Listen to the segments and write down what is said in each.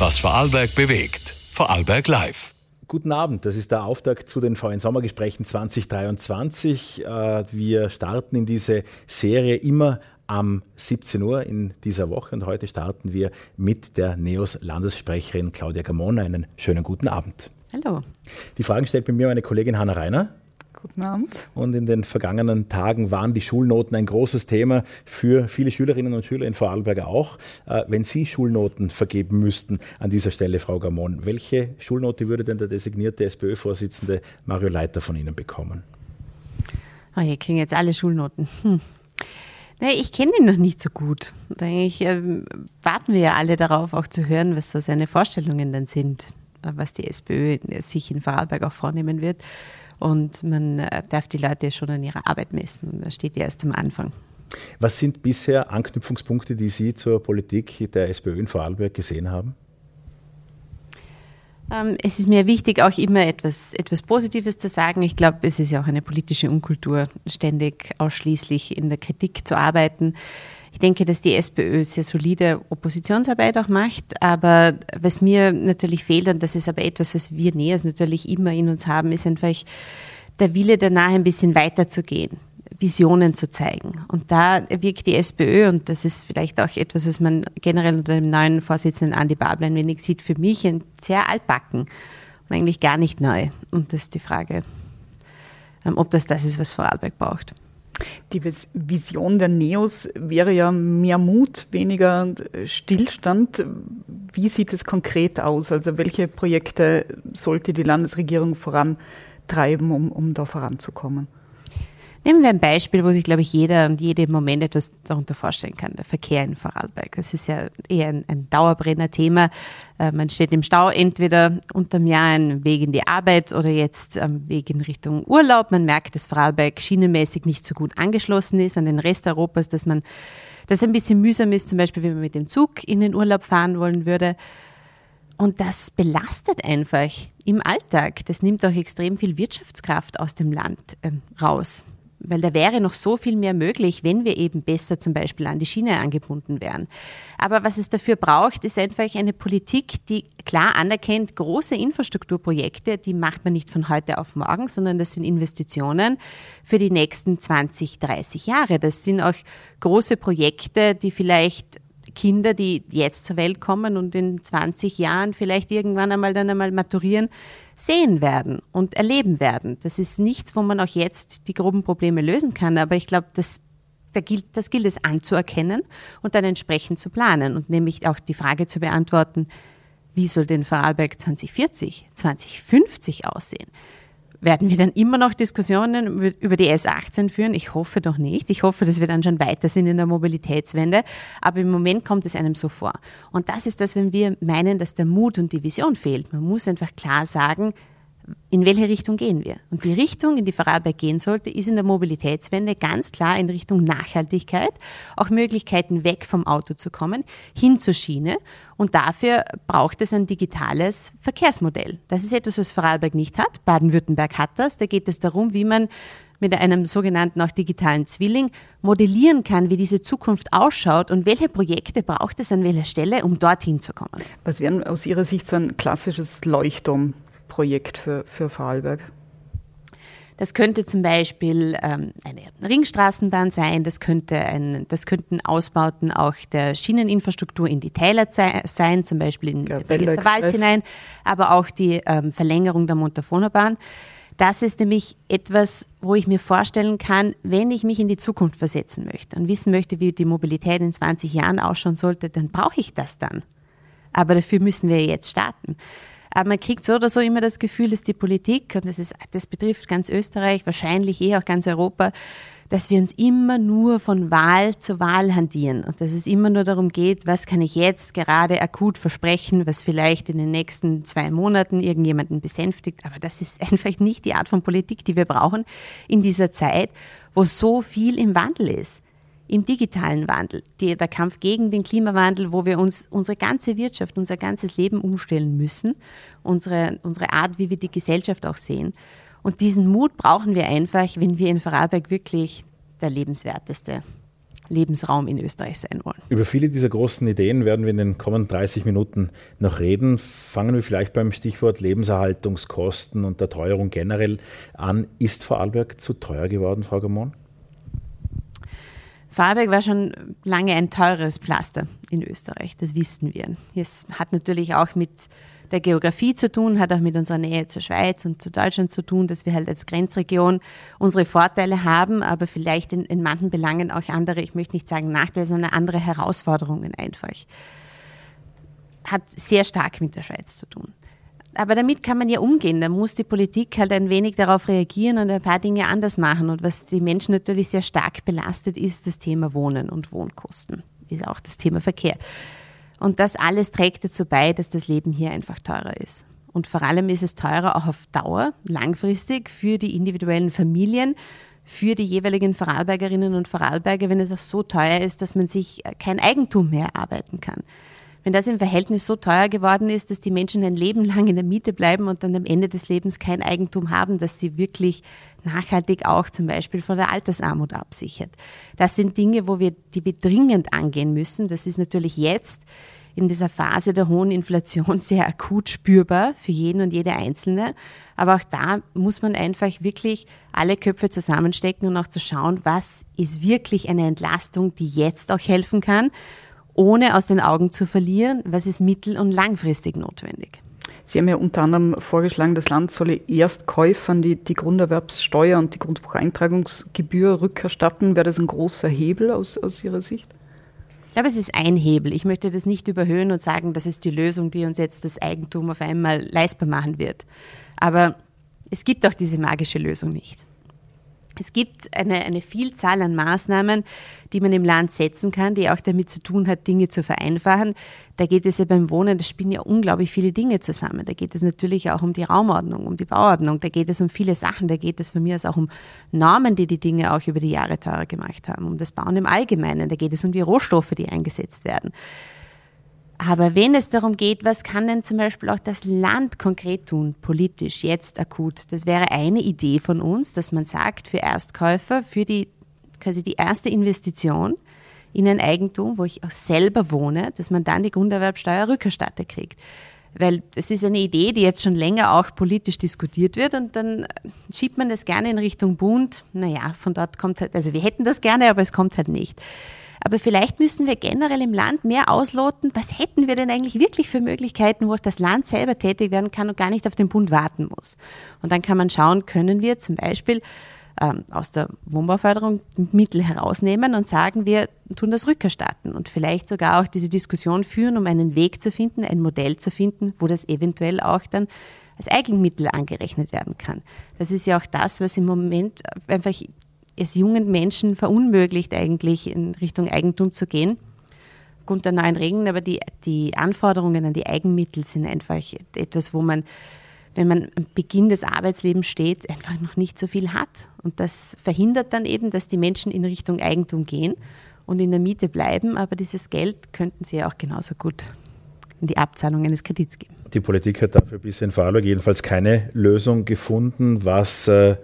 Was Vorarlberg bewegt. Vorarlberg Live. Guten Abend, das ist der Auftakt zu den VN Sommergesprächen 2023. Äh, wir starten in diese Serie immer am 17 Uhr in dieser Woche und heute starten wir mit der NEOS Landessprecherin Claudia Gamon. Einen schönen guten Abend. Hallo. Die Fragen stellt bei mir meine Kollegin Hanna Reiner. Guten Abend. Und in den vergangenen Tagen waren die Schulnoten ein großes Thema für viele Schülerinnen und Schüler in Vorarlberg auch. Äh, wenn Sie Schulnoten vergeben müssten an dieser Stelle, Frau Gamon, welche Schulnote würde denn der designierte SPÖ-Vorsitzende Mario Leiter von Ihnen bekommen? Oh, hier kriegen jetzt alle Schulnoten. Hm. Naja, ich kenne ihn noch nicht so gut. Eigentlich äh, warten wir ja alle darauf, auch zu hören, was so seine Vorstellungen dann sind, äh, was die SPÖ sich in Vorarlberg auch vornehmen wird. Und man äh, darf die Leute schon an ihrer Arbeit messen. Und das steht ja erst am Anfang. Was sind bisher Anknüpfungspunkte, die Sie zur Politik der SPÖ in Vorarlberg gesehen haben? Ähm, es ist mir wichtig, auch immer etwas, etwas Positives zu sagen. Ich glaube, es ist ja auch eine politische Unkultur, ständig ausschließlich in der Kritik zu arbeiten. Ich denke, dass die SPÖ sehr solide Oppositionsarbeit auch macht, aber was mir natürlich fehlt, und das ist aber etwas, was wir Nähers natürlich immer in uns haben, ist einfach der Wille danach ein bisschen weiterzugehen. Visionen zu zeigen. Und da wirkt die SPÖ, und das ist vielleicht auch etwas, was man generell unter dem neuen Vorsitzenden Andi Babel ein wenig sieht, für mich ein sehr altbacken und eigentlich gar nicht neu. Und das ist die Frage, ähm, ob das das ist, was Vorarlberg braucht. Die Vision der Neos wäre ja mehr Mut, weniger Stillstand. Wie sieht es konkret aus? Also welche Projekte sollte die Landesregierung vorantreiben, um, um da voranzukommen? Nehmen wir ein Beispiel, wo sich, glaube ich, jeder und jede im Moment etwas darunter vorstellen kann. Der Verkehr in Vorarlberg. Das ist ja eher ein, ein Dauerbrenner-Thema. Äh, man steht im Stau, entweder unterm Jahr ein Weg in die Arbeit oder jetzt am Weg in Richtung Urlaub. Man merkt, dass Vorarlberg schienenmäßig nicht so gut angeschlossen ist an den Rest Europas, dass man das ein bisschen mühsam ist, zum Beispiel, wenn man mit dem Zug in den Urlaub fahren wollen würde. Und das belastet einfach im Alltag. Das nimmt auch extrem viel Wirtschaftskraft aus dem Land äh, raus weil da wäre noch so viel mehr möglich, wenn wir eben besser zum Beispiel an die Schiene angebunden wären. Aber was es dafür braucht, ist einfach eine Politik, die klar anerkennt, große Infrastrukturprojekte, die macht man nicht von heute auf morgen, sondern das sind Investitionen für die nächsten 20, 30 Jahre. Das sind auch große Projekte, die vielleicht Kinder, die jetzt zur Welt kommen und in 20 Jahren vielleicht irgendwann einmal dann einmal maturieren, sehen werden und erleben werden. Das ist nichts, wo man auch jetzt die groben Probleme lösen kann, aber ich glaube, das da gilt, das gilt es anzuerkennen und dann entsprechend zu planen und nämlich auch die Frage zu beantworten, wie soll denn Vorarlberg 2040, 2050 aussehen? Werden wir dann immer noch Diskussionen über die S18 führen? Ich hoffe doch nicht. Ich hoffe, dass wir dann schon weiter sind in der Mobilitätswende. Aber im Moment kommt es einem so vor. Und das ist das, wenn wir meinen, dass der Mut und die Vision fehlt. Man muss einfach klar sagen, in welche Richtung gehen wir? Und die Richtung, in die Vorarlberg gehen sollte, ist in der Mobilitätswende ganz klar in Richtung Nachhaltigkeit, auch Möglichkeiten weg vom Auto zu kommen, hin zur Schiene. Und dafür braucht es ein digitales Verkehrsmodell. Das ist etwas, was Vorarlberg nicht hat. Baden-Württemberg hat das. Da geht es darum, wie man mit einem sogenannten auch digitalen Zwilling modellieren kann, wie diese Zukunft ausschaut und welche Projekte braucht es an welcher Stelle, um dorthin zu kommen. Was wäre aus Ihrer Sicht so ein klassisches Leuchtturm Projekt für, für Vorarlberg? Das könnte zum Beispiel ähm, eine Ringstraßenbahn sein, das, könnte ein, das könnten Ausbauten auch der Schieneninfrastruktur in die Täler sein, zum Beispiel in ja, den Wald hinein, aber auch die ähm, Verlängerung der Montafonerbahn. Das ist nämlich etwas, wo ich mir vorstellen kann, wenn ich mich in die Zukunft versetzen möchte und wissen möchte, wie die Mobilität in 20 Jahren ausschauen sollte, dann brauche ich das dann. Aber dafür müssen wir jetzt starten. Aber man kriegt so oder so immer das Gefühl, dass die Politik, und das, ist, das betrifft ganz Österreich, wahrscheinlich eh auch ganz Europa, dass wir uns immer nur von Wahl zu Wahl handieren und dass es immer nur darum geht, was kann ich jetzt gerade akut versprechen, was vielleicht in den nächsten zwei Monaten irgendjemanden besänftigt. Aber das ist einfach nicht die Art von Politik, die wir brauchen in dieser Zeit, wo so viel im Wandel ist im digitalen Wandel, der Kampf gegen den Klimawandel, wo wir uns unsere ganze Wirtschaft, unser ganzes Leben umstellen müssen, unsere, unsere Art, wie wir die Gesellschaft auch sehen. Und diesen Mut brauchen wir einfach, wenn wir in Vorarlberg wirklich der lebenswerteste Lebensraum in Österreich sein wollen. Über viele dieser großen Ideen werden wir in den kommenden 30 Minuten noch reden. Fangen wir vielleicht beim Stichwort Lebenserhaltungskosten und der Teuerung generell an. Ist Vorarlberg zu teuer geworden, Frau Gamon? Vorarlberg war schon lange ein teures Pflaster in Österreich, das wissen wir. Es hat natürlich auch mit der Geografie zu tun, hat auch mit unserer Nähe zur Schweiz und zu Deutschland zu tun, dass wir halt als Grenzregion unsere Vorteile haben, aber vielleicht in, in manchen Belangen auch andere, ich möchte nicht sagen Nachteile, sondern andere Herausforderungen einfach. Hat sehr stark mit der Schweiz zu tun. Aber damit kann man ja umgehen. Da muss die Politik halt ein wenig darauf reagieren und ein paar Dinge anders machen. Und was die Menschen natürlich sehr stark belastet, ist das Thema Wohnen und Wohnkosten. Ist auch das Thema Verkehr. Und das alles trägt dazu bei, dass das Leben hier einfach teurer ist. Und vor allem ist es teurer auch auf Dauer, langfristig für die individuellen Familien, für die jeweiligen Vorarlbergerinnen und Vorarlberger, wenn es auch so teuer ist, dass man sich kein Eigentum mehr erarbeiten kann. Wenn das im Verhältnis so teuer geworden ist, dass die Menschen ein Leben lang in der Miete bleiben und dann am Ende des Lebens kein Eigentum haben, dass sie wirklich nachhaltig auch zum Beispiel von der Altersarmut absichert. Das sind Dinge, wo wir, die wir dringend angehen müssen. Das ist natürlich jetzt in dieser Phase der hohen Inflation sehr akut spürbar für jeden und jede Einzelne. Aber auch da muss man einfach wirklich alle Köpfe zusammenstecken und auch zu schauen, was ist wirklich eine Entlastung, die jetzt auch helfen kann, ohne aus den Augen zu verlieren, was ist mittel- und langfristig notwendig. Sie haben ja unter anderem vorgeschlagen, das Land solle erst Käufern die, die Grunderwerbssteuer und die Grundbucheintragungsgebühr rückerstatten. Wäre das ein großer Hebel aus, aus Ihrer Sicht? Ich glaube, es ist ein Hebel. Ich möchte das nicht überhöhen und sagen, das ist die Lösung, die uns jetzt das Eigentum auf einmal leistbar machen wird. Aber es gibt auch diese magische Lösung nicht. Es gibt eine, eine Vielzahl an Maßnahmen, die man im Land setzen kann, die auch damit zu tun hat, Dinge zu vereinfachen. Da geht es ja beim Wohnen, das spielen ja unglaublich viele Dinge zusammen. Da geht es natürlich auch um die Raumordnung, um die Bauordnung, da geht es um viele Sachen, da geht es von mir aus auch um Normen, die die Dinge auch über die Jahre teurer gemacht haben, um das Bauen im Allgemeinen, da geht es um die Rohstoffe, die eingesetzt werden. Aber wenn es darum geht, was kann denn zum Beispiel auch das Land konkret tun, politisch, jetzt akut, das wäre eine Idee von uns, dass man sagt, für Erstkäufer, für die, quasi die erste Investition in ein Eigentum, wo ich auch selber wohne, dass man dann die Grunderwerbsteuer rückerstattet kriegt. Weil das ist eine Idee, die jetzt schon länger auch politisch diskutiert wird und dann schiebt man das gerne in Richtung Bund. Naja, von dort kommt halt, also wir hätten das gerne, aber es kommt halt nicht. Aber vielleicht müssen wir generell im Land mehr ausloten, was hätten wir denn eigentlich wirklich für Möglichkeiten, wo auch das Land selber tätig werden kann und gar nicht auf den Bund warten muss. Und dann kann man schauen, können wir zum Beispiel ähm, aus der Wohnbauförderung Mittel herausnehmen und sagen, wir tun das rückerstatten und vielleicht sogar auch diese Diskussion führen, um einen Weg zu finden, ein Modell zu finden, wo das eventuell auch dann als Eigenmittel angerechnet werden kann. Das ist ja auch das, was im Moment einfach es jungen Menschen verunmöglicht, eigentlich in Richtung Eigentum zu gehen, aufgrund der neuen Regeln. Aber die, die Anforderungen an die Eigenmittel sind einfach etwas, wo man, wenn man am Beginn des Arbeitslebens steht, einfach noch nicht so viel hat. Und das verhindert dann eben, dass die Menschen in Richtung Eigentum gehen und in der Miete bleiben. Aber dieses Geld könnten sie ja auch genauso gut in die Abzahlung eines Kredits geben. Die Politik hat dafür bisher in Vorarlberg jedenfalls keine Lösung gefunden, was äh,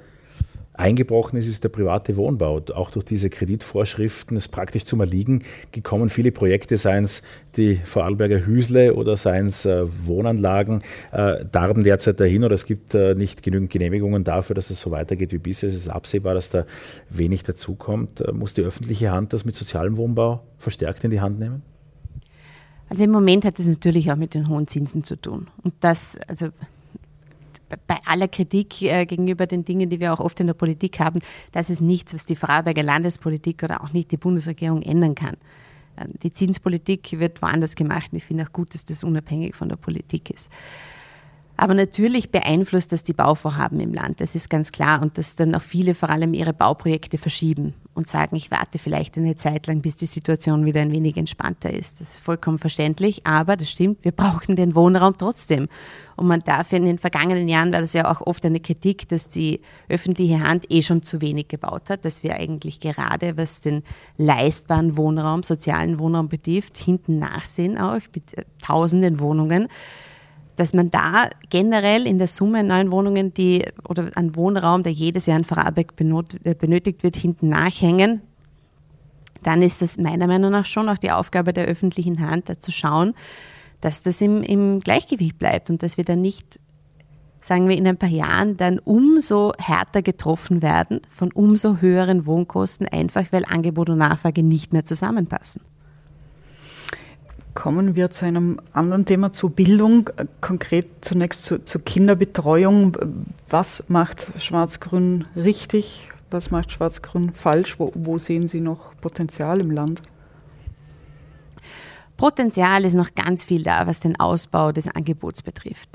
eingebrochen ist, ist der private Wohnbau. Auch durch diese Kreditvorschriften ist praktisch zum Erliegen gekommen. Viele Projekte, seien es die Vorarlberger Hüsle oder seien es äh, Wohnanlagen, äh, darben derzeit dahin oder es gibt äh, nicht genügend Genehmigungen dafür, dass es so weitergeht wie bisher. Es ist absehbar, dass da wenig dazukommt. Äh, muss die öffentliche Hand das mit sozialem Wohnbau verstärkt in die Hand nehmen? Also im Moment hat es natürlich auch mit den hohen Zinsen zu tun. Und das, also bei aller Kritik äh, gegenüber den Dingen, die wir auch oft in der Politik haben, das ist nichts, was die Vorarlberger Landespolitik oder auch nicht die Bundesregierung ändern kann. Äh, die Zinspolitik wird woanders gemacht und ich finde auch gut, dass das unabhängig von der Politik ist. Aber natürlich beeinflusst das die Bauvorhaben im Land, das ist ganz klar. Und dass dann auch viele vor allem ihre Bauprojekte verschieben und sagen, ich warte vielleicht eine Zeit lang, bis die Situation wieder ein wenig entspannter ist. Das ist vollkommen verständlich, aber das stimmt, wir brauchen den Wohnraum trotzdem. Und man darf in den vergangenen Jahren war das ja auch oft eine Kritik, dass die öffentliche Hand eh schon zu wenig gebaut hat, dass wir eigentlich gerade, was den leistbaren Wohnraum, sozialen Wohnraum betrifft, hinten nachsehen auch mit tausenden Wohnungen dass man da generell in der Summe neuen Wohnungen, die oder an Wohnraum, der jedes Jahr in Vorarlberg äh, benötigt wird, hinten nachhängen. dann ist es meiner Meinung nach schon auch die Aufgabe der öffentlichen Hand, da zu schauen, dass das im, im Gleichgewicht bleibt und dass wir dann nicht, sagen wir, in ein paar Jahren dann umso härter getroffen werden von umso höheren Wohnkosten, einfach weil Angebot und Nachfrage nicht mehr zusammenpassen. Kommen wir zu einem anderen Thema, zur Bildung, konkret zunächst zu, zur Kinderbetreuung. Was macht Schwarz-Grün richtig? Was macht Schwarz-Grün falsch? Wo, wo sehen Sie noch Potenzial im Land? Potenzial ist noch ganz viel da, was den Ausbau des Angebots betrifft.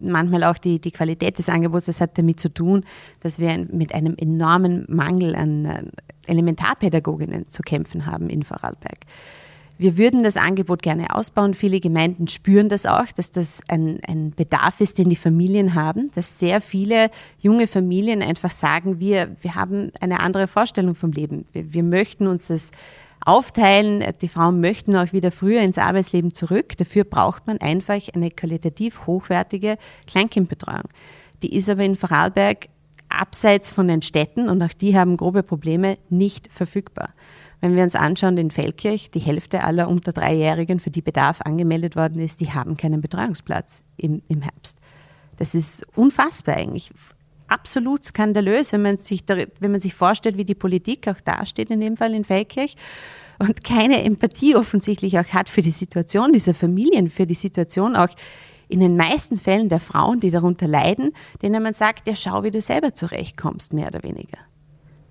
Manchmal auch die, die Qualität des Angebots, das hat damit zu tun, dass wir mit einem enormen Mangel an äh, Elementarpädagoginnen zu kämpfen haben in Vorarlberg. Wir würden das Angebot gerne ausbauen. Viele Gemeinden spüren das auch, dass das ein, ein, Bedarf ist, den die Familien haben, dass sehr viele junge Familien einfach sagen, wir, wir haben eine andere Vorstellung vom Leben. Wir, wir möchten uns das aufteilen. Die Frauen möchten auch wieder früher ins Arbeitsleben zurück. Dafür braucht man einfach eine qualitativ hochwertige Kleinkindbetreuung. Die ist aber in Vorarlberg abseits von den Städten und auch die haben grobe Probleme nicht verfügbar. Wenn wir uns anschauen, in Feldkirch, die Hälfte aller unter Dreijährigen, für die Bedarf angemeldet worden ist, die haben keinen Betreuungsplatz im, im Herbst. Das ist unfassbar eigentlich. Absolut skandalös, wenn man, sich wenn man sich vorstellt, wie die Politik auch dasteht, in dem Fall in Feldkirch, und keine Empathie offensichtlich auch hat für die Situation dieser Familien, für die Situation auch in den meisten Fällen der Frauen, die darunter leiden, denen man sagt, ja, schau, wie du selber zurechtkommst, mehr oder weniger.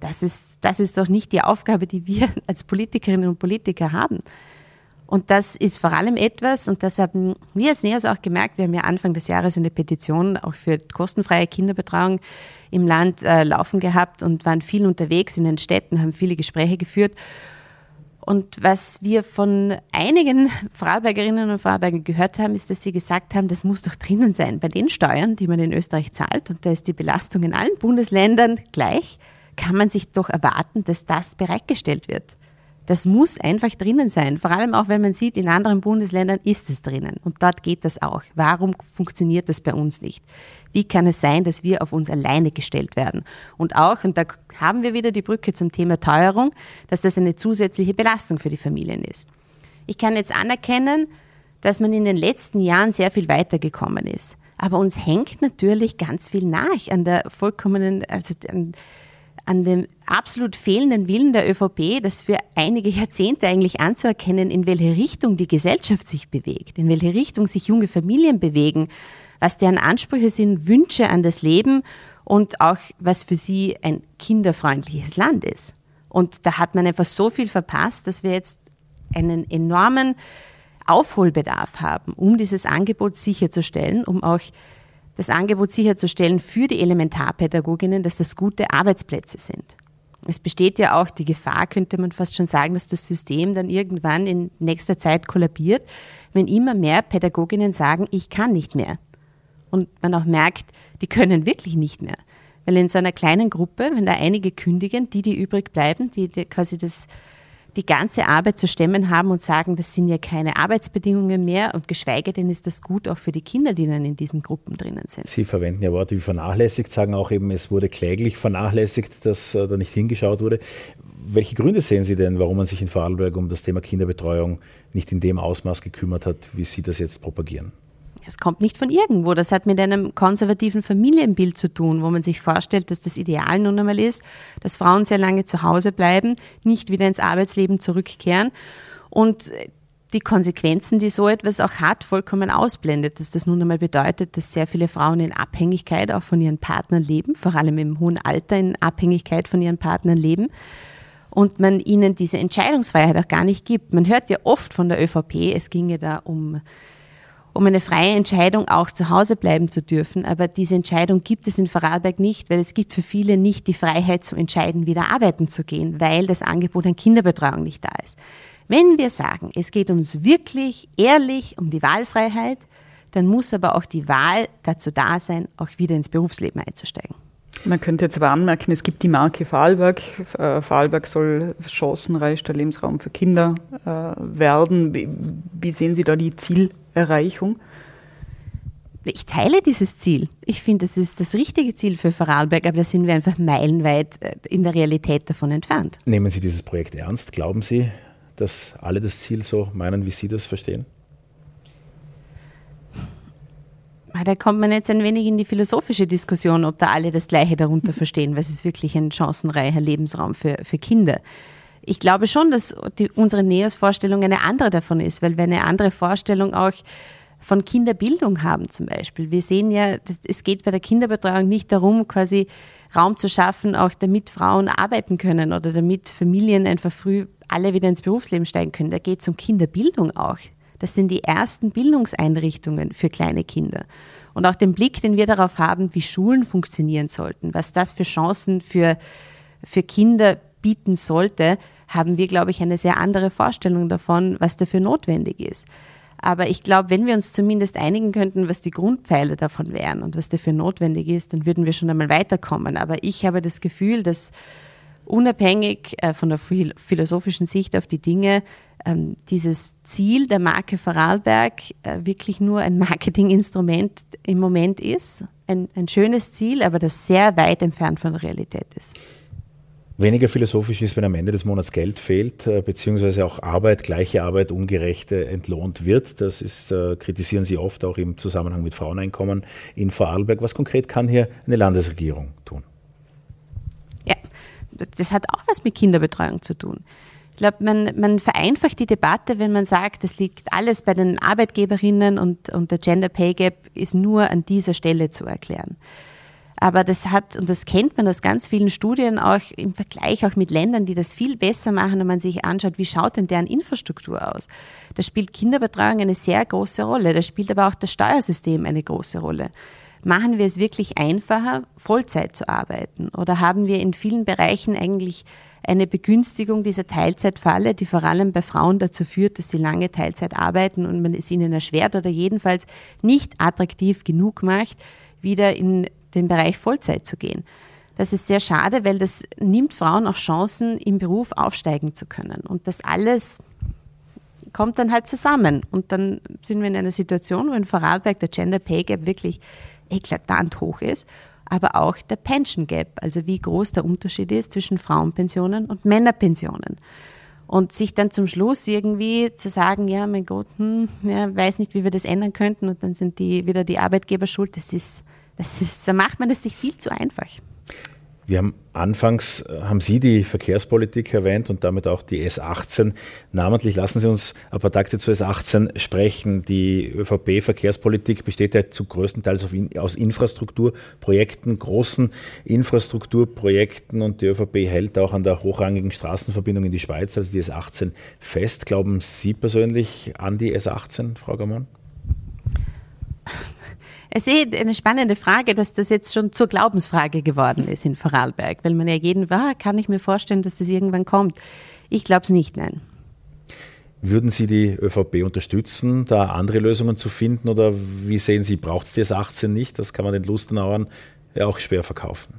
Das ist, das ist doch nicht die Aufgabe, die wir als Politikerinnen und Politiker haben. Und das ist vor allem etwas, und das haben wir als NEOS auch gemerkt, wir haben ja Anfang des Jahres eine Petition auch für kostenfreie Kinderbetreuung im Land äh, laufen gehabt und waren viel unterwegs in den Städten, haben viele Gespräche geführt. Und was wir von einigen Vorarlbergerinnen und Vorarlbergern gehört haben, ist, dass sie gesagt haben, das muss doch drinnen sein bei den Steuern, die man in Österreich zahlt. Und da ist die Belastung in allen Bundesländern gleich kann man sich doch erwarten, dass das bereitgestellt wird. Das muss einfach drinnen sein. Vor allem auch, wenn man sieht, in anderen Bundesländern ist es drinnen. Und dort geht das auch. Warum funktioniert das bei uns nicht? Wie kann es sein, dass wir auf uns alleine gestellt werden? Und auch, und da haben wir wieder die Brücke zum Thema Teuerung, dass das eine zusätzliche Belastung für die Familien ist. Ich kann jetzt anerkennen, dass man in den letzten Jahren sehr viel weitergekommen ist. Aber uns hängt natürlich ganz viel nach an der vollkommenen, also an, an dem absolut fehlenden Willen der ÖVP, das für einige Jahrzehnte eigentlich anzuerkennen, in welche Richtung die Gesellschaft sich bewegt, in welche Richtung sich junge Familien bewegen, was deren Ansprüche sind, Wünsche an das Leben und auch was für sie ein kinderfreundliches Land ist. Und da hat man einfach so viel verpasst, dass wir jetzt einen enormen Aufholbedarf haben, um dieses Angebot sicherzustellen, um auch das Angebot sicherzustellen für die Elementarpädagoginnen, dass das gute Arbeitsplätze sind. Es besteht ja auch die Gefahr, könnte man fast schon sagen, dass das System dann irgendwann in nächster Zeit kollabiert, wenn immer mehr Pädagoginnen sagen, ich kann nicht mehr. Und man auch merkt, die können wirklich nicht mehr. Weil in so einer kleinen Gruppe, wenn da einige kündigen, die, die übrig bleiben, die, die quasi das die ganze Arbeit zu stemmen haben und sagen, das sind ja keine Arbeitsbedingungen mehr und geschweige denn ist das gut auch für die Kinder, die dann in diesen Gruppen drinnen sind. Sie verwenden ja Worte wie vernachlässigt, sagen auch eben, es wurde kläglich vernachlässigt, dass äh, da nicht hingeschaut wurde. Welche Gründe sehen Sie denn, warum man sich in Vorarlberg um das Thema Kinderbetreuung nicht in dem Ausmaß gekümmert hat, wie Sie das jetzt propagieren? Es kommt nicht von irgendwo. Das hat mit einem konservativen Familienbild zu tun, wo man sich vorstellt, dass das Ideal nun einmal ist, dass Frauen sehr lange zu Hause bleiben, nicht wieder ins Arbeitsleben zurückkehren und die Konsequenzen, die so etwas auch hat, vollkommen ausblendet. Dass das nun einmal bedeutet, dass sehr viele Frauen in Abhängigkeit auch von ihren Partnern leben, vor allem im hohen Alter in Abhängigkeit von ihren Partnern leben und man ihnen diese Entscheidungsfreiheit auch gar nicht gibt. Man hört ja oft von der ÖVP, es ginge da um um eine freie Entscheidung auch zu Hause bleiben zu dürfen. Aber diese Entscheidung gibt es in Vorarlberg nicht, weil es gibt für viele nicht die Freiheit zu entscheiden, wieder arbeiten zu gehen, weil das Angebot an Kinderbetreuung nicht da ist. Wenn wir sagen, es geht uns wirklich ehrlich um die Wahlfreiheit, dann muss aber auch die Wahl dazu da sein, auch wieder ins Berufsleben einzusteigen. Man könnte jetzt aber anmerken, es gibt die Marke Vorarlberg. Äh, Vorarlberg soll chancenreichster Lebensraum für Kinder äh, werden. Wie, sehen Sie da die Ziel? Erreichung? ich teile dieses Ziel. Ich finde, das ist das richtige Ziel für Vorarlberg, aber da sind wir einfach meilenweit äh, in der Realität davon entfernt. Nehmen Sie dieses Projekt ernst? Glauben Sie, dass alle das Ziel so meinen, wie Sie das verstehen? Ah, da kommt man jetzt ein wenig in die philosophische Diskussion, ob da alle das Gleiche darunter verstehen, was ist wirklich ein chancenreicher Lebensraum für, für Kinder. Ich glaube schon, dass die, unsere NEOS-Vorstellung eine andere davon ist, weil wir eine andere Vorstellung auch von Kinderbildung haben zum Beispiel. Wir sehen ja, es geht bei der Kinderbetreuung nicht darum, quasi Raum zu schaffen, auch damit Frauen arbeiten können oder damit Familien einfach früh alle wieder ins Berufsleben steigen können. Da geht es um Kinderbildung auch. Das sind die ersten Bildungseinrichtungen für kleine Kinder. Und auch den Blick, den wir darauf haben, wie Schulen funktionieren sollten, was das für Chancen für, für Kinder bieten sollte, haben wir, glaube ich, eine sehr andere Vorstellung davon, was dafür notwendig ist. Aber ich glaube, wenn wir uns zumindest einigen könnten, was die Grundpfeiler davon wären und was dafür notwendig ist, dann würden wir schon einmal weiterkommen. Aber ich habe das Gefühl, dass unabhängig äh, von der philosophischen Sicht auf die Dinge ähm, dieses Ziel der Marke Vorarlberg äh, wirklich nur ein Marketinginstrument im Moment ist. Ein, ein schönes Ziel, aber das sehr weit entfernt von der Realität ist. Weniger philosophisch ist, wenn am Ende des Monats Geld fehlt, äh, beziehungsweise auch Arbeit, gleiche Arbeit, ungerecht entlohnt wird. Das ist, kritisieren Sie oft auch im Zusammenhang mit Fraueneinkommen in Vorarlberg. Was konkret kann hier eine Landesregierung tun? das hat auch was mit Kinderbetreuung zu tun. Ich glaube, man, man vereinfacht die Debatte, wenn man sagt, das liegt alles bei den Arbeitgeberinnen und, und der Gender Pay Gap ist nur an dieser Stelle zu erklären. Aber das hat, und das kennt man aus ganz vielen Studien auch im Vergleich auch mit Ländern, die das viel besser machen, wenn man sich anschaut, wie schaut denn deren Infrastruktur aus. Da spielt Kinderbetreuung eine sehr große Rolle. Da spielt aber auch das Steuersystem eine große Rolle. Machen wir es wirklich einfacher, Vollzeit zu arbeiten? Oder haben wir in vielen Bereichen eigentlich eine Begünstigung dieser Teilzeitfalle, die vor allem bei Frauen dazu führt, dass sie lange Teilzeit arbeiten und man es ihnen erschwert oder jedenfalls nicht attraktiv genug macht, wieder in den Bereich Vollzeit zu gehen. Das ist sehr schade, weil das nimmt Frauen auch Chancen, im Beruf aufsteigen zu können. Und das alles kommt dann halt zusammen. Und dann sind wir in einer Situation, wo in Vorarlberg der Gender Pay Gap wirklich eklatant hoch ist, aber auch der Pension Gap, also wie groß der Unterschied ist zwischen Frauenpensionen und Männerpensionen. Und sich dann zum Schluss irgendwie zu sagen, ja, mein Gott, hm, ja, weiß nicht, wie wir das ändern könnten und dann sind die wieder die Arbeitgeber schuld, das ist, das ist, da macht man es sich viel zu einfach. Wir haben anfangs, äh, haben Sie die Verkehrspolitik erwähnt und damit auch die S18. Namentlich lassen Sie uns ein paar Takte zu S18 sprechen. Die ÖVP-Verkehrspolitik besteht ja zu größtenteils aus Infrastrukturprojekten, großen Infrastrukturprojekten und die ÖVP hält auch an der hochrangigen Straßenverbindung in die Schweiz, also die S18, fest. Glauben Sie persönlich an die S18, Frau Gamon? Es ist eine spannende Frage, dass das jetzt schon zur Glaubensfrage geworden ist in Vorarlberg, weil man ja jeden war, ah, kann ich mir vorstellen, dass das irgendwann kommt. Ich glaube es nicht, nein. Würden Sie die ÖVP unterstützen, da andere Lösungen zu finden oder wie sehen Sie, braucht es das 18 nicht? Das kann man den Lustenauern ja auch schwer verkaufen.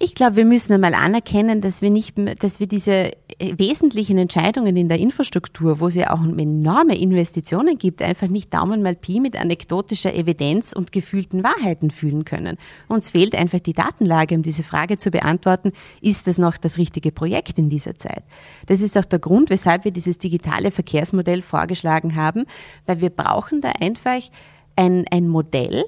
Ich glaube, wir müssen einmal anerkennen, dass wir nicht, dass wir diese wesentlichen Entscheidungen in der Infrastruktur, wo es ja auch enorme Investitionen gibt, einfach nicht Daumen mal Pi mit anekdotischer Evidenz und gefühlten Wahrheiten fühlen können. Uns fehlt einfach die Datenlage, um diese Frage zu beantworten, ist das noch das richtige Projekt in dieser Zeit? Das ist auch der Grund, weshalb wir dieses digitale Verkehrsmodell vorgeschlagen haben, weil wir brauchen da einfach ein, ein Modell,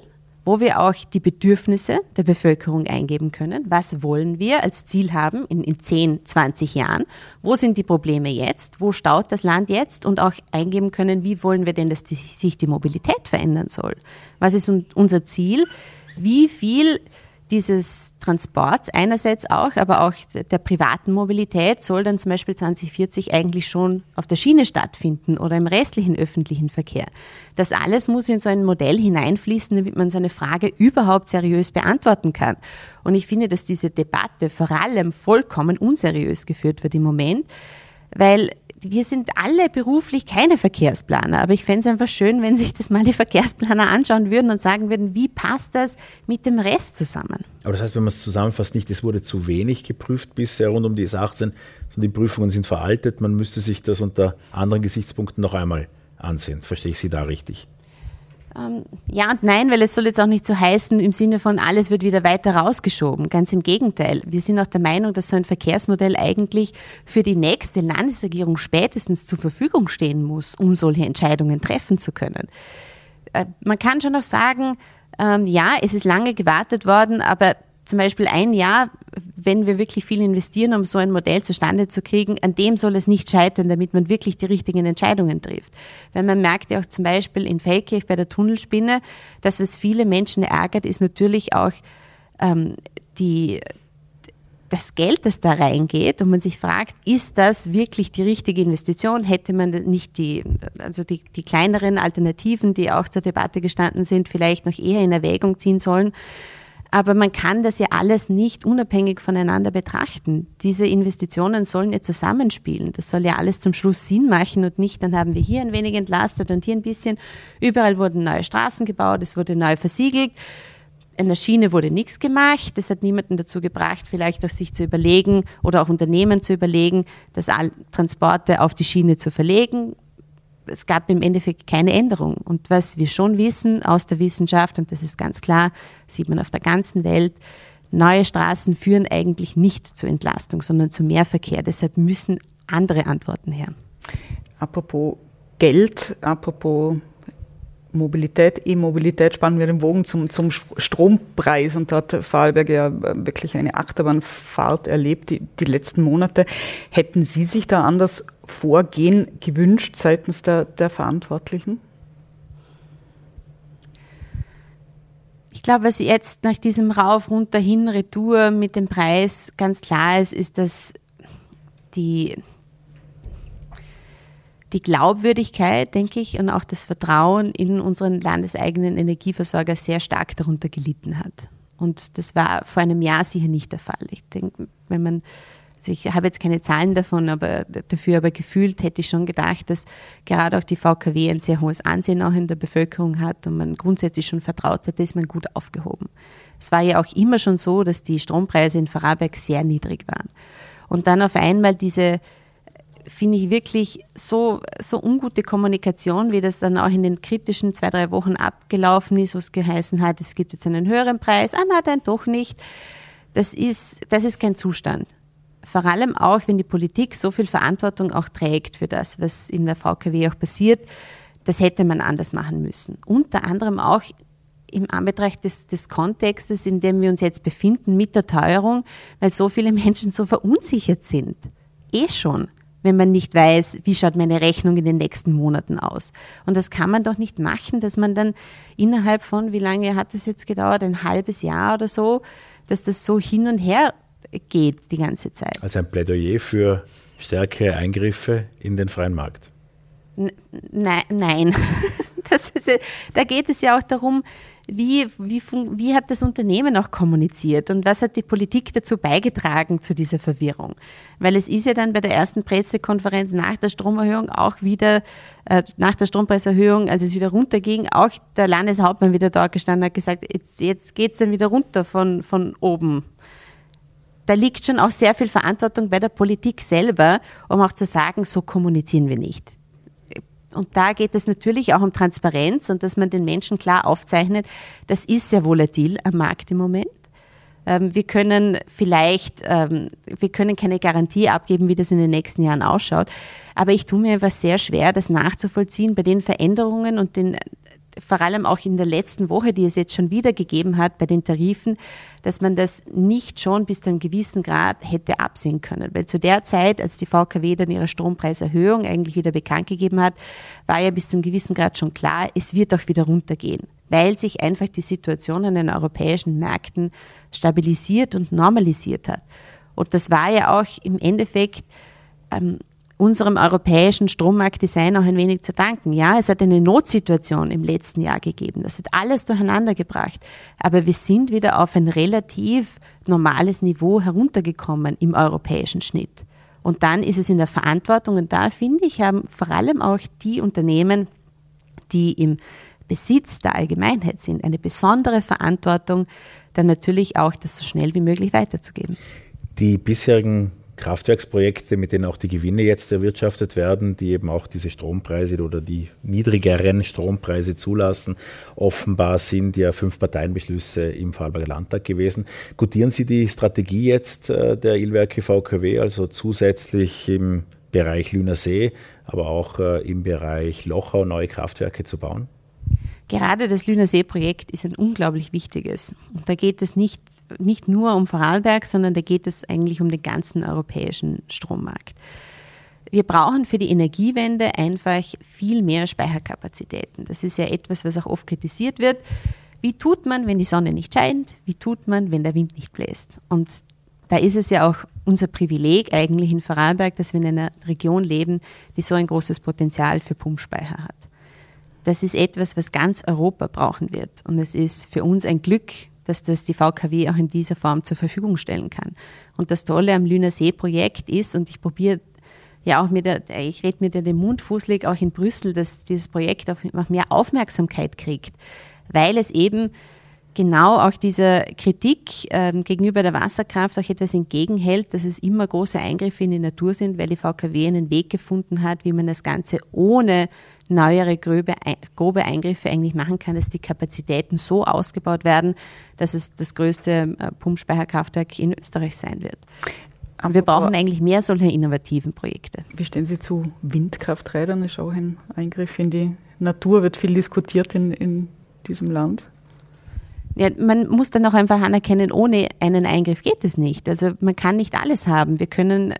wo wir auch die Bedürfnisse der Bevölkerung eingeben können. Was wollen wir als Ziel haben in, in 10, 20 Jahren? Wo sind die Probleme jetzt? Wo staut das Land jetzt? Und auch eingeben können, wie wollen wir denn, dass die, sich die Mobilität verändern soll? Was ist unser Ziel? Wie viel dieses Transports einerseits auch, aber auch der privaten Mobilität soll dann zum Beispiel 2040 eigentlich schon auf der Schiene stattfinden oder im restlichen öffentlichen Verkehr. Das alles muss in so ein Modell hineinfließen, damit man so eine Frage überhaupt seriös beantworten kann. Und ich finde, dass diese Debatte vor allem vollkommen unseriös geführt wird im Moment, weil wir sind alle beruflich keine Verkehrsplaner, aber ich fände es einfach schön, wenn sich das mal die Verkehrsplaner anschauen würden und sagen würden, wie passt das mit dem Rest zusammen. Aber das heißt, wenn man es zusammenfasst, nicht, es wurde zu wenig geprüft bisher rund um die S18, sondern die Prüfungen sind veraltet, man müsste sich das unter anderen Gesichtspunkten noch einmal ansehen. Verstehe ich Sie da richtig? Ähm, ja und nein, weil es soll jetzt auch nicht so heißen im Sinne von, alles wird wieder weiter rausgeschoben. Ganz im Gegenteil. Wir sind auch der Meinung, dass so ein Verkehrsmodell eigentlich für die nächste Landesregierung spätestens zur Verfügung stehen muss, um solche Entscheidungen treffen zu können. Äh, man kann schon auch sagen, ähm, ja, es ist lange gewartet worden, aber zum Beispiel ein Jahr, wenn wir wirklich viel investieren, um so ein Modell zustande zu kriegen, an dem soll es nicht scheitern, damit man wirklich die richtigen Entscheidungen trifft. Weil man merkt ja auch zum Beispiel in Feldkirch bei der Tunnelspinne, dass was viele Menschen ärgert, ist natürlich auch ähm, die, das Geld, das da reingeht und man sich fragt, ist das wirklich die richtige Investition? Hätte man nicht die, also die, die kleineren Alternativen, die auch zur Debatte gestanden sind, vielleicht noch eher in Erwägung ziehen sollen? Aber man kann das ja alles nicht unabhängig voneinander betrachten. Diese Investitionen sollen ja zusammenspielen. Das soll ja alles zum Schluss Sinn machen und nicht, dann haben wir hier ein wenig entlastet und hier ein bisschen. Überall wurden neue Straßen gebaut, es wurde neu versiegelt. In der Schiene wurde nichts gemacht. Das hat niemanden dazu gebracht, vielleicht auch sich zu überlegen oder auch Unternehmen zu überlegen, das Transporte auf die Schiene zu verlegen es gab im Endeffekt keine Änderung. Und was wir schon wissen aus der Wissenschaft, und das ist ganz klar, sieht man auf der ganzen Welt, neue Straßen führen eigentlich nicht zur Entlastung, sondern zu mehr Verkehr. Deshalb müssen andere Antworten her. Apropos Geld, apropos Mobilität, E-Mobilität, spannen wir den Bogen zum, zum Strompreis und da hat Vorarlberg ja wirklich eine Achterbahnfahrt erlebt die, die letzten Monate. Hätten Sie sich da anders Vorgehen gewünscht seitens der, der Verantwortlichen? Ich glaube, was jetzt nach diesem Rauf, runter, hin, Retour mit dem Preis ganz klar ist, ist, dass die, die Glaubwürdigkeit, denke ich, und auch das Vertrauen in unseren landeseigenen Energieversorger sehr stark darunter gelitten hat. Und das war vor einem Jahr sicher nicht der Fall. Ich denke, wenn man also ich habe jetzt keine Zahlen davon, aber dafür aber gefühlt hätte ich schon gedacht, dass gerade auch die VKW ein sehr hohes Ansehen auch in der Bevölkerung hat und man grundsätzlich schon vertraut hat, ist man gut aufgehoben. Es war ja auch immer schon so, dass die Strompreise in Vorarlberg sehr niedrig waren. Und dann auf einmal diese, finde ich wirklich so, so ungute Kommunikation, wie das dann auch in den kritischen zwei, drei Wochen abgelaufen ist, wo es geheißen hat, es gibt jetzt einen höheren Preis, ah nein, dann doch nicht. Das ist, das ist kein Zustand vor allem auch, wenn die Politik so viel Verantwortung auch trägt für das, was in der VKW auch passiert, das hätte man anders machen müssen. Unter anderem auch im Anbetracht des, des Kontextes, in dem wir uns jetzt befinden mit der Teuerung, weil so viele Menschen so verunsichert sind. Eh schon, wenn man nicht weiß, wie schaut meine Rechnung in den nächsten Monaten aus. Und das kann man doch nicht machen, dass man dann innerhalb von, wie lange hat das jetzt gedauert, ein halbes Jahr oder so, dass das so hin und her geht die ganze Zeit. Also ein Plädoyer für stärkere Eingriffe in den freien Markt. Nein, nein. Ist, da geht es ja auch darum, wie, wie, wie hat das Unternehmen auch kommuniziert und was hat die Politik dazu beigetragen zu dieser Verwirrung? Weil es ist ja dann bei der ersten Pressekonferenz nach der Stromerhöhung auch wieder, äh, nach der Strompreiserhöhung, als es wieder runterging, auch der Landeshauptmann wieder dort gestanden hat gesagt, jetzt, jetzt geht es dann wieder runter von, von oben da liegt schon auch sehr viel Verantwortung bei der Politik selber, um auch zu sagen, so kommunizieren wir nicht. Und da geht es natürlich auch um Transparenz und dass man den Menschen klar aufzeichnet, das ist sehr volatil am Markt im Moment. Ähm, wir können vielleicht, ähm, wir können keine Garantie abgeben, wie das in den nächsten Jahren ausschaut. Aber ich tue mir einfach sehr schwer, das nachzuvollziehen bei den Veränderungen und den vor allem auch in der letzten Woche, die es jetzt schon wieder gegeben hat bei den Tarifen, dass man das nicht schon bis zu einem gewissen Grad hätte absehen können. Weil zu der Zeit, als die VKW dann ihre Strompreiserhöhung eigentlich wieder bekannt gegeben hat, war ja bis zu einem gewissen Grad schon klar, es wird auch wieder runtergehen, weil sich einfach die Situation an den europäischen Märkten stabilisiert und normalisiert hat. Und das war ja auch im Endeffekt ähm, unserem europäischen Strommarktdesign auch ein wenig zu danken. Ja, es hat eine Notsituation im letzten Jahr gegeben. Das hat alles durcheinander gebracht. Aber wir sind wieder auf ein relativ normales Niveau heruntergekommen im europäischen Schnitt. Und dann ist es in der Verantwortung, und da finde ich, haben vor allem auch die Unternehmen, die im Besitz der Allgemeinheit sind, eine besondere Verantwortung, dann natürlich auch das so schnell wie möglich weiterzugeben. Die bisherigen Kraftwerksprojekte, mit denen auch die Gewinne jetzt erwirtschaftet werden, die eben auch diese Strompreise oder die niedrigeren Strompreise zulassen. Offenbar sind ja fünf Parteienbeschlüsse im Vorarlberger Landtag gewesen. Gutieren Sie die Strategie jetzt äh, der Ilwerke VKW, also zusätzlich im Bereich Lüner See, aber auch äh, im Bereich Lochau neue Kraftwerke zu bauen? Gerade das Lüner See-Projekt ist ein unglaublich wichtiges. da geht es nicht nicht nur um Vorarlberg, sondern da geht es eigentlich um den ganzen europäischen Strommarkt. Wir brauchen für die Energiewende einfach viel mehr Speicherkapazitäten. Das ist ja etwas, was auch oft kritisiert wird. Wie tut man, wenn die Sonne nicht scheint? Wie tut man, wenn der Wind nicht bläst? Und da ist es ja auch unser Privileg eigentlich in Vorarlberg, dass wir in einer Region leben, die so ein großes Potenzial für Pumpspeicher hat. Das ist etwas, was ganz Europa brauchen wird. Und es ist für uns ein Glück, dass das die VKW auch in dieser Form zur Verfügung stellen kann. Und das Tolle am Lüner See-Projekt ist, und ich probiere ja auch mit der, ich rede mit dem Mund fußlig auch in Brüssel, dass dieses Projekt auch mehr Aufmerksamkeit kriegt, weil es eben genau auch dieser Kritik ähm, gegenüber der Wasserkraft auch etwas entgegenhält, dass es immer große Eingriffe in die Natur sind, weil die VKW einen Weg gefunden hat, wie man das Ganze ohne neuere grobe, grobe Eingriffe eigentlich machen kann, dass die Kapazitäten so ausgebaut werden, dass es das größte äh, Pumpspeicherkraftwerk in Österreich sein wird. Und wir brauchen eigentlich mehr solcher innovativen Projekte. Wie stehen Sie zu Windkrafträdern? Das ist auch ein Eingriff in die Natur, wird viel diskutiert in, in diesem Land. Ja, man muss dann auch einfach anerkennen, ohne einen Eingriff geht es nicht. Also man kann nicht alles haben. Wir können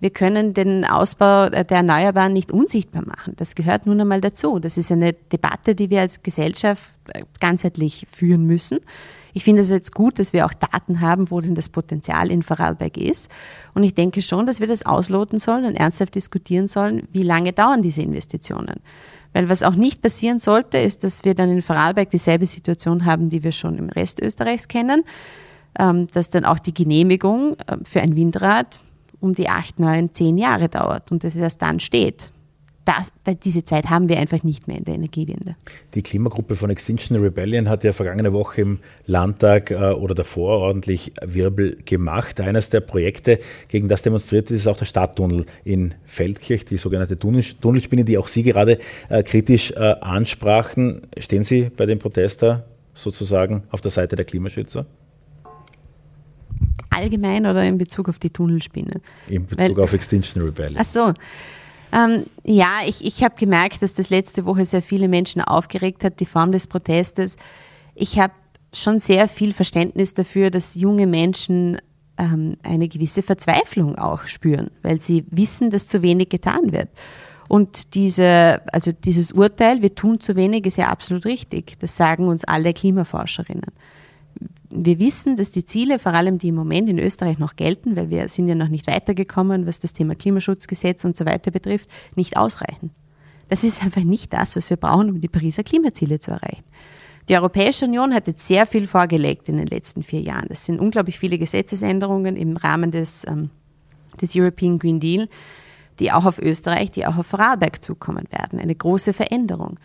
wir können den Ausbau der Erneuerbaren nicht unsichtbar machen. Das gehört nun einmal dazu. Das ist eine Debatte, die wir als Gesellschaft äh, ganzheitlich führen müssen. Ich finde es jetzt gut, dass wir auch Daten haben, wo denn das Potenzial in Vorarlberg ist. Und ich denke schon, dass wir das ausloten sollen und ernsthaft diskutieren sollen, wie lange dauern diese Investitionen. Weil was auch nicht passieren sollte, ist, dass wir dann in Vorarlberg dieselbe Situation haben, die wir schon im Rest Österreichs kennen, ähm, dass dann auch die Genehmigung äh, für ein Windrad um die acht, neun, zehn Jahre dauert und dass es erst dann steht. Das, diese Zeit haben wir einfach nicht mehr in der Energiewende. Die Klimagruppe von Extinction Rebellion hat ja vergangene Woche im Landtag äh, oder davor ordentlich Wirbel gemacht. Eines der Projekte, gegen das demonstriert wird, ist auch der Stadttunnel in Feldkirch, die sogenannte Tunnelspinne, die auch Sie gerade äh, kritisch äh, ansprachen. Stehen Sie bei dem Protester sozusagen auf der Seite der Klimaschützer? Allgemein oder in Bezug auf die Tunnelspinne? In Bezug Weil, auf Extinction Rebellion. Ach so. Ähm, ja, ich, ich habe gemerkt, dass das letzte Woche sehr viele Menschen aufgeregt hat, die Form des Protestes. Ich habe schon sehr viel Verständnis dafür, dass junge Menschen ähm, eine gewisse Verzweiflung auch spüren, weil sie wissen, dass zu wenig getan wird. Und diese, also dieses Urteil, wir tun zu wenig, ist ja absolut richtig. Das sagen uns alle Klimaforscherinnen wir wissen, dass die Ziele, vor allem die im Moment in Österreich noch gelten, weil wir sind ja noch nicht weitergekommen, was das Thema Klimaschutzgesetz und so weiter betrifft, nicht ausreichen. Das ist einfach nicht das, was wir brauchen, um die Pariser Klimaziele zu erreichen. Die Europäische Union hat jetzt sehr viel vorgelegt in den letzten vier Jahren. Das sind unglaublich viele Gesetzesänderungen im Rahmen des, ähm, des European Green Deal, die auch auf Österreich, die auch auf Vorarlberg zukommen werden. Eine große Veränderung.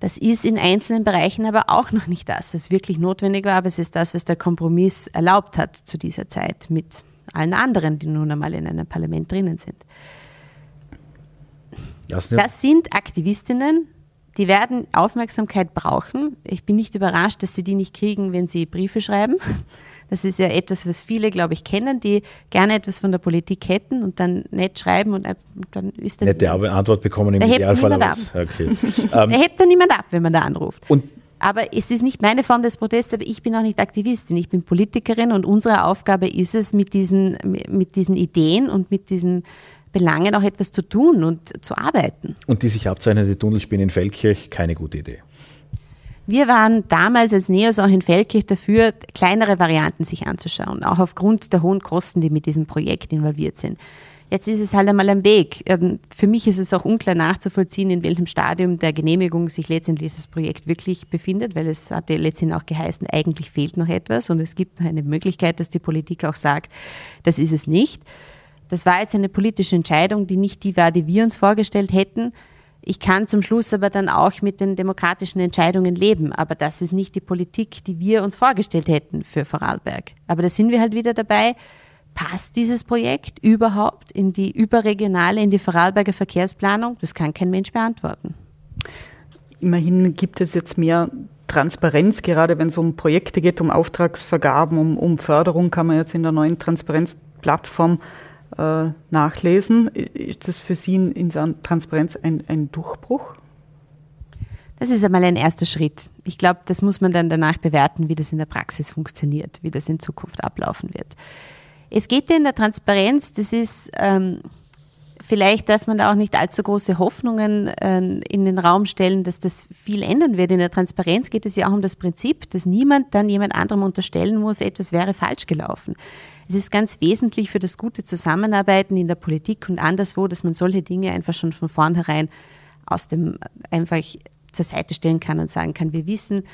Das ist in einzelnen Bereichen aber auch noch nicht das, was wirklich notwendig war, aber es ist das, was der Kompromiss erlaubt hat zu dieser Zeit mit allen anderen, die nun einmal in einem Parlament drinnen sind. Das sind Aktivistinnen, die werden Aufmerksamkeit brauchen. Ich bin nicht überrascht, dass sie die nicht kriegen, wenn sie Briefe schreiben. Das ist ja etwas, was viele, glaube ich, kennen, die gerne etwas von der Politik hätten und dann nett schreiben und dann ist dann. Nette Antwort bekommen im Idealfall. Ab. Okay. da hebt dann niemand ab, wenn man da anruft. Und aber es ist nicht meine Form des Protests, aber ich bin auch nicht Aktivistin, ich bin Politikerin und unsere Aufgabe ist es, mit diesen, mit diesen Ideen und mit diesen Belangen auch etwas zu tun und zu arbeiten. Und die sich abzeichnende Tunnelspinne in Feldkirch, keine gute Idee. Wir waren damals als NEOS auch in Feldkirch dafür, kleinere Varianten sich anzuschauen, auch aufgrund der hohen Kosten, die mit diesem Projekt involviert sind. Jetzt ist es halt einmal ein Weg. Ähm, für mich ist es auch unklar nachzuvollziehen, in welchem Stadium der Genehmigung sich letztendlich das Projekt wirklich befindet, weil es hat ja letztendlich auch geheißen, eigentlich fehlt noch etwas und es gibt noch eine Möglichkeit, dass die Politik auch sagt, das ist es nicht. Das war jetzt eine politische Entscheidung, die nicht die war, die wir uns vorgestellt hätten. Ich kann zum Schluss aber dann auch mit den demokratischen Entscheidungen leben. Aber das ist nicht die Politik, die wir uns vorgestellt hätten für Vorarlberg. Aber da sind wir halt wieder dabei. passt dieses Projekt überhaupt in die überregionale, in die Vorarlberger Verkehrsplanung? Das kann kein Mensch beantworten. Immerhin gibt es jetzt mehr Transparenz, gerade wenn es um Projekte geht, um Auftragsvergaben, um, um Förderung, kann man jetzt in der neuen Transparenzplattform äh, nachlesen. Ist das für Sie in, Transparenz ein, ein Durchbruch? Das ist einmal ein erster Schritt. Ich glaube, das muss man dann danach bewerten, wie das in der Praxis funktioniert, wie das in Zukunft ablaufen wird. Es geht ja in der Transparenz, das ist, ähm, vielleicht darf man da auch nicht allzu große Hoffnungen äh, in den Raum stellen, dass das viel ändern wird. In der Transparenz geht es ja auch um das Prinzip, dass niemand dann jemand anderem unterstellen muss, etwas wäre falsch gelaufen. Es ist ganz wesentlich für das gute Zusammenarbeiten in der Politik und anderswo, dass man solche Dinge einfach schon von vornherein aus dem einfach zur Seite stellen kann und sagen kann, wir wissen,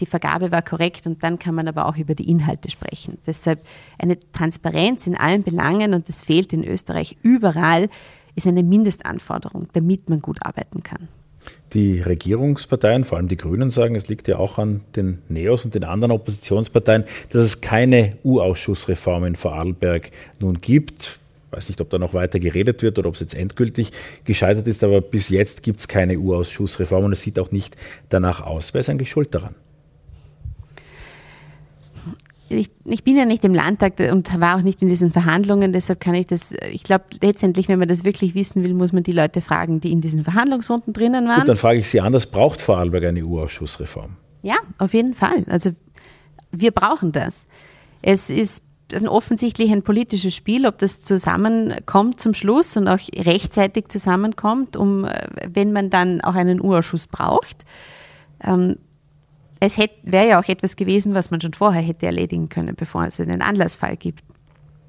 die Vergabe war korrekt und dann kann man aber auch über die Inhalte sprechen. Deshalb eine Transparenz in allen Belangen und das fehlt in Österreich überall, ist eine Mindestanforderung, damit man gut arbeiten kann. Die Regierungsparteien, vor allem die Grünen, sagen, es liegt ja auch an den Neos und den anderen Oppositionsparteien, dass es keine U-Ausschussreform in Vorarlberg nun gibt. Ich weiß nicht, ob da noch weiter geredet wird oder ob es jetzt endgültig gescheitert ist, aber bis jetzt gibt es keine U-Ausschussreform und es sieht auch nicht danach aus. Wer ist eigentlich schuld daran? Ich, ich, bin ja nicht im Landtag und war auch nicht in diesen Verhandlungen, deshalb kann ich das, ich glaube, letztendlich, wenn man das wirklich wissen will, muss man die Leute fragen, die in diesen Verhandlungsrunden drinnen waren. Gut, dann frage ich Sie anders, braucht Vorarlberg eine EU-Ausschussreform? Ja, auf jeden Fall. Also wir brauchen das. Es ist offensichtlich ein politisches Spiel, ob das zusammenkommt zum Schluss und auch rechtzeitig zusammenkommt, um, äh, wenn man dann auch einen U-Ausschuss braucht. Ähm, es wäre ja auch etwas gewesen, was man schon vorher hätte erledigen können, bevor es einen Anlassfall gibt.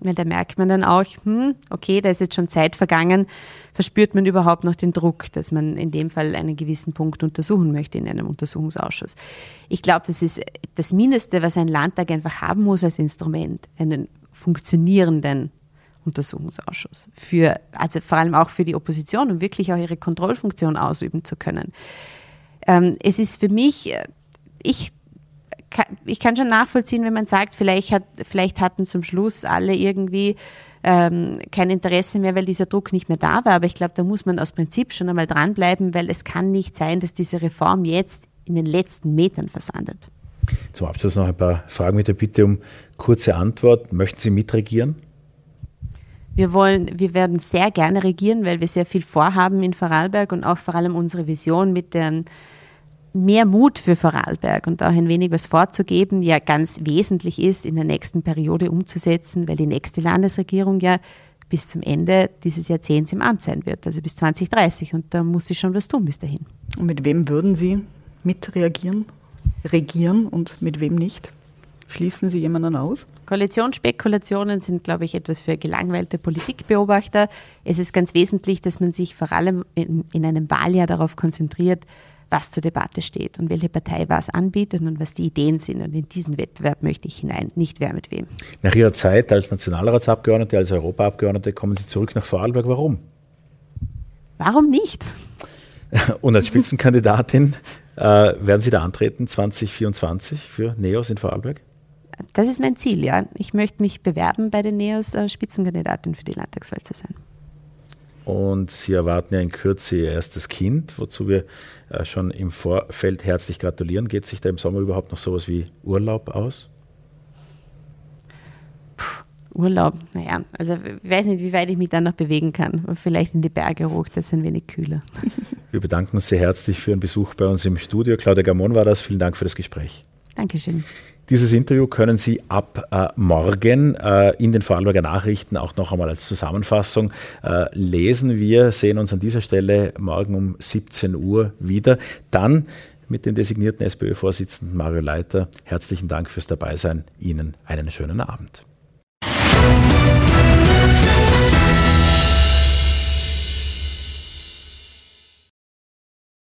Weil da merkt man dann auch, hm, okay, da ist jetzt schon Zeit vergangen, verspürt man überhaupt noch den Druck, dass man in dem Fall einen gewissen Punkt untersuchen möchte in einem Untersuchungsausschuss. Ich glaube, das ist das Mindeste, was ein Landtag einfach haben muss als Instrument, einen funktionierenden Untersuchungsausschuss. Für, also vor allem auch für die Opposition, um wirklich auch ihre Kontrollfunktion ausüben zu können. Ähm, es ist für mich ich ich kann schon nachvollziehen, wenn man sagt, vielleicht, hat, vielleicht hatten zum Schluss alle irgendwie ähm, kein Interesse mehr, weil dieser Druck nicht mehr da war. Aber ich glaube, da muss man aus Prinzip schon einmal dranbleiben, weil es kann nicht sein, dass diese Reform jetzt in den letzten Metern versandet. Zum Abschluss noch ein paar Fragen mit der Bitte um kurze Antwort. Möchten Sie mitregieren? Wir, wollen, wir werden sehr gerne regieren, weil wir sehr viel vorhaben in Vorarlberg und auch vor allem unsere Vision mit dem mehr Mut für Vorarlberg und auch ein wenig was vorzugeben, ja ganz wesentlich ist, in der nächsten Periode umzusetzen, weil die nächste Landesregierung ja bis zum Ende dieses Jahrzehnts im Amt sein wird, also bis 2030. Und da muss sie schon was tun bis dahin. Und mit wem würden Sie mitreagieren, regieren und mit wem nicht? Schließen Sie jemanden aus? Koalitionsspekulationen sind, glaube ich, etwas für gelangweilte Politikbeobachter. Es ist ganz wesentlich, dass man sich vor allem in, in einem Wahljahr darauf konzentriert, was zur Debatte steht und welche Partei was anbietet und was die Ideen sind. Und in diesen Wettbewerb möchte ich hinein, nicht wer mit wem. Nach Ihrer Zeit als Nationalratsabgeordnete, als Europaabgeordnete kommen Sie zurück nach Vorarlberg. Warum? Warum nicht? Und als Spitzenkandidatin äh, werden Sie da antreten 2024 für NEOS in Vorarlberg? Das ist mein Ziel, ja. Ich möchte mich bewerben, bei den NEOS äh, Spitzenkandidatin für die Landtagswahl zu sein. Und Sie erwarten ja in Kürze Ihr erstes Kind, wozu wir äh, schon im Vorfeld herzlich gratulieren. Geht sich da im Sommer überhaupt noch sowas wie Urlaub aus? Puh, Urlaub, naja, also ich weiß nicht, wie weit ich mich dann noch bewegen kann. Vielleicht in die Berge hoch, das ist ein wenig kühler. Wir bedanken uns sehr herzlich für Ihren Besuch bei uns im Studio. Claudia Gamon war das. Vielen Dank für das Gespräch. Dankeschön. Dieses Interview können Sie ab äh, morgen äh, in den Vorarlberger Nachrichten auch noch einmal als Zusammenfassung äh, lesen. Wir sehen uns an dieser Stelle morgen um 17 Uhr wieder. Dann mit dem designierten SPÖ-Vorsitzenden Mario Leiter. Herzlichen Dank fürs Dabeisein. Ihnen einen schönen Abend.